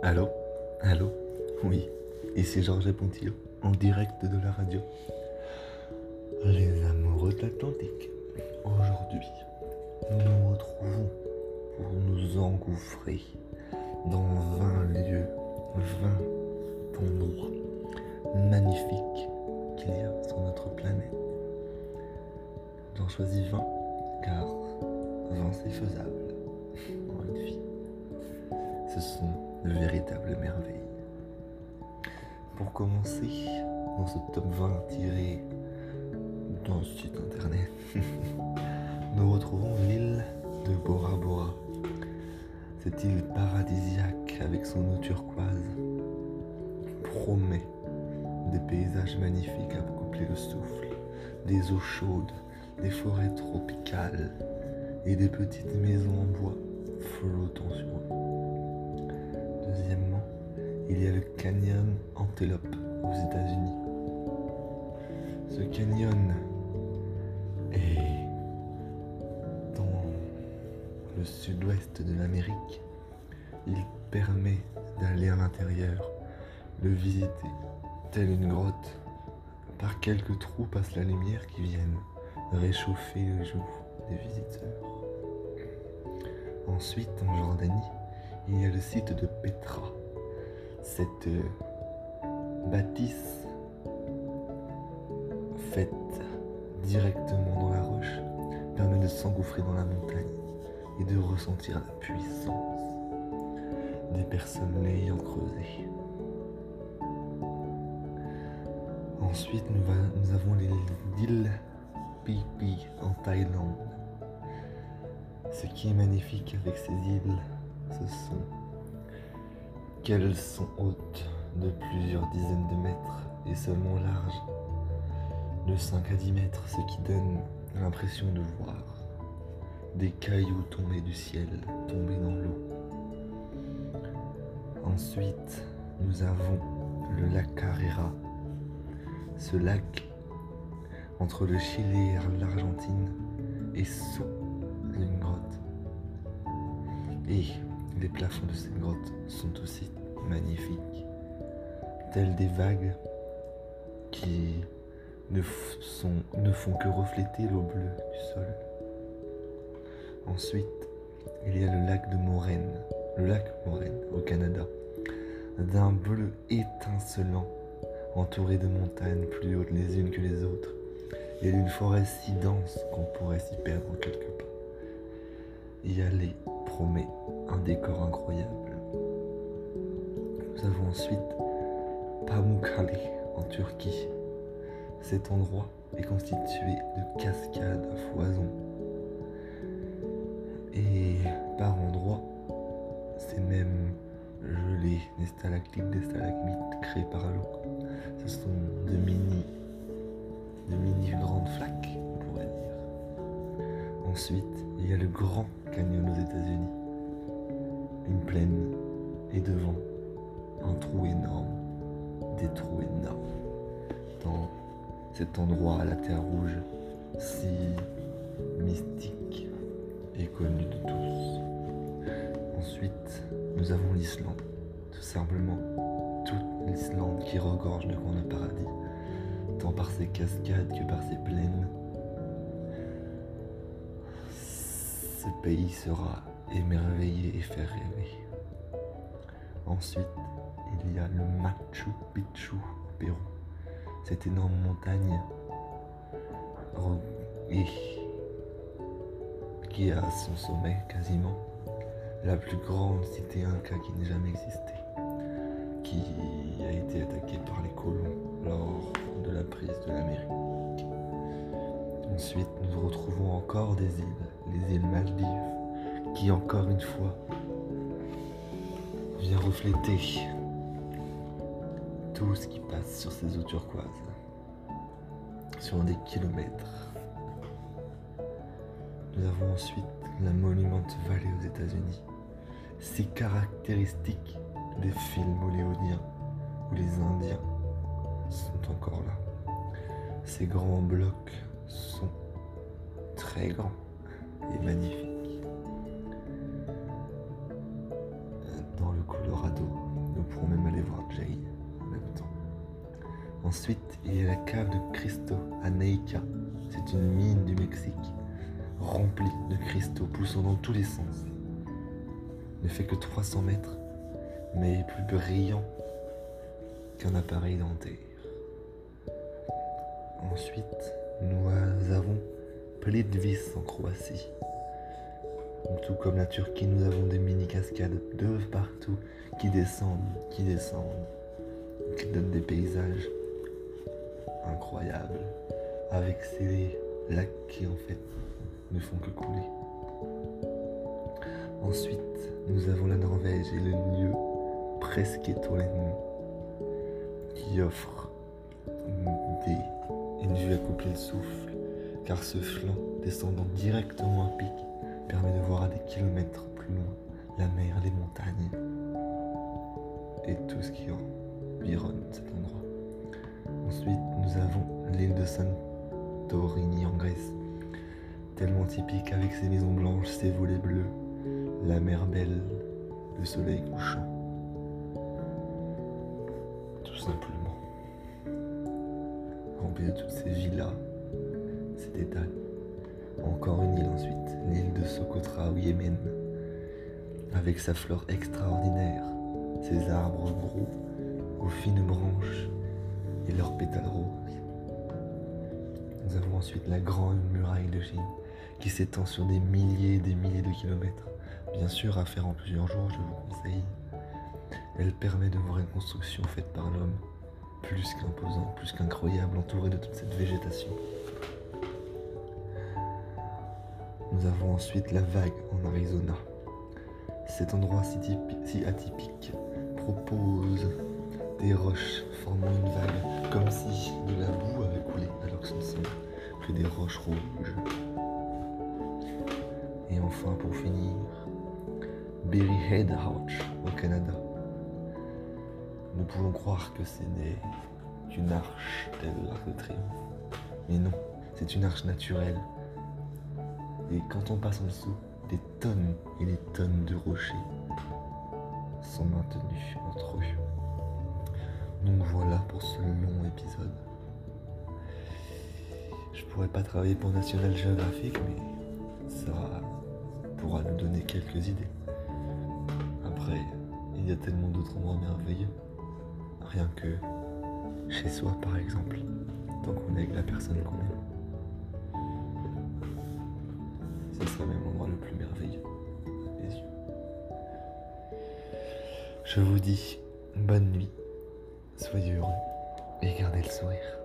Allô? Allô? Oui, ici Georges Pontillo, en direct de la radio. Les amoureux de l'Atlantique. Aujourd'hui, nous nous retrouvons pour nous engouffrer dans 20 lieux, 20 endroits magnifiques qu'il y a sur notre planète. J'en choisis 20 car 20 c'est faisable dans une vie. Ce sont de véritables merveilles. Pour commencer, dans ce top 20 tiré d'un site internet, nous retrouvons l'île de Bora Bora. Cette île paradisiaque avec son eau turquoise promet des paysages magnifiques à couper le souffle, des eaux chaudes, des forêts tropicales et des petites maisons en bois flottant sur eux. Deuxièmement, il y a le canyon Antelope aux États-Unis. Ce canyon est dans le sud-ouest de l'Amérique. Il permet d'aller à l'intérieur, le visiter, telle une grotte. Par quelques trous passe la lumière qui viennent réchauffer le jour des visiteurs. Ensuite, en Jordanie, il y a le site de Petra. Cette euh, bâtisse faite directement dans la roche permet de s'engouffrer dans la montagne et de ressentir la puissance des personnes l'ayant creusé. Ensuite, nous, avons l'île Phi Phi en Thaïlande. Ce qui est magnifique avec ces îles, ce sont qu'elles sont hautes de plusieurs dizaines de mètres et seulement larges de 5 à 10 mètres, ce qui donne l'impression de voir des cailloux tomber du ciel, tomber dans l'eau. Ensuite, nous avons le lac Carrera. Ce lac, entre le Chili et l'Argentine, est sous une grotte. Et les plafonds de cette grotte sont aussi magnifiques, tels des vagues qui ne, font que refléter l'eau bleue du sol. Ensuite, il y a le lac de Moraine, le lac Moraine au Canada, d'un bleu étincelant, entouré de montagnes plus hautes les unes que les autres, et d'une forêt si dense qu'on pourrait s'y perdre en quelques pas. Y aller promet un décor incroyable. Nous avons ensuite Pamukkale en Turquie. Cet endroit est constitué de cascades à foison. Et par endroits, c'est même gelé, des stalactites, des stalagmites créés par l'eau. Ce sont de mini, de mini grandes flaques, on pourrait dire. Ensuite, il y a le Grand Canyon aux États-Unis. Une plaine et devant un trou énorme, des trous énormes. Dans cet endroit à la terre rouge, si mystique et connu de tous. Ensuite, nous avons l'Islande, tout simplement toute l'Islande qui regorge de de paradis, tant par ses cascades que par ses plaines. Ce pays sera émerveillé et fait rêver. Ensuite, il y a le Machu Picchu au Pérou. Cette énorme montagne qui est à son sommet quasiment la plus grande cité inca qui n'ait jamais existé, qui a été attaquée par les colons lors de la prise de l'Amérique. Ensuite, nous retrouvons encore des îles, les îles Maldives, qui encore une fois vient refléter tout ce qui passe sur ces eaux turquoises, sur des kilomètres. Nous avons ensuite la Monument Valley aux États-Unis. Si caractéristique des films hollywoodiens où les Indiens sont encore là. Ces grands blocs sont très grands magnifique. Dans le Colorado, nous pourrons même aller voir Jay en même temps. Ensuite, il y a la cave de Cristo à Neica. C'est une mine du Mexique, remplie de cristaux poussant dans tous les sens. Ne fait que 300 mètres, mais plus brillant qu'un appareil dentaire. Ensuite, nous avons Plitvice en Croatie. Tout comme la Turquie, nous avons des mini-cascades de partout qui descendent, qui descendent, qui donnent des paysages incroyables, avec ces lacs qui en fait ne font que couler. Ensuite, nous avons la Norvège et le lieu presque étoilé qui offre une vue à couper le souffle, car ce flanc descendant directement à pic permet de voir à des kilomètres plus loin la mer, les montagnes et tout ce qui environne cet endroit. Ensuite, nous avons l'île de Santorini en Grèce, tellement typique avec ses maisons blanches, ses volets bleus, la mer belle, le soleil couchant. Tout simplement. Rempli de toutes ces villas, ces détails. Encore une île ensuite, l'île de Socotra au Yémen, avec sa flore extraordinaire, ses arbres gros, aux fines branches et leurs pétales roses. Nous avons ensuite la grande muraille de Chine, qui s'étend sur des milliers et des milliers de kilomètres. Bien sûr, à faire en plusieurs jours, je vous conseille. Elle permet de voir une construction faite par l'homme, plus qu'imposant, plus qu'incroyable, entourée de toute cette végétation. Nous avons ensuite la vague en Arizona. Cet endroit si, atypique propose des roches formant une vague comme si de la boue avait coulé alors que ce ne sont que des roches rouges. Et enfin pour finir, Berry Head Arch au Canada. Nous pouvons croire que ce n'est qu'une arche telle l'arc de triomphe. Mais non, c'est une arche naturelle et quand on passe en dessous, des tonnes et des tonnes de rochers sont maintenus entre eux. Donc voilà pour ce long épisode. Je pourrais pas travailler pour National Geographic, mais ça pourra nous donner quelques idées. Après, il y a tellement d'autres endroits merveilleux. Rien que chez soi, par exemple, tant qu'on est avec la personne qu'on aime. Même l'endroit le plus merveilleux. Les yeux. Je vous dis bonne nuit, soyez heureux et gardez le sourire.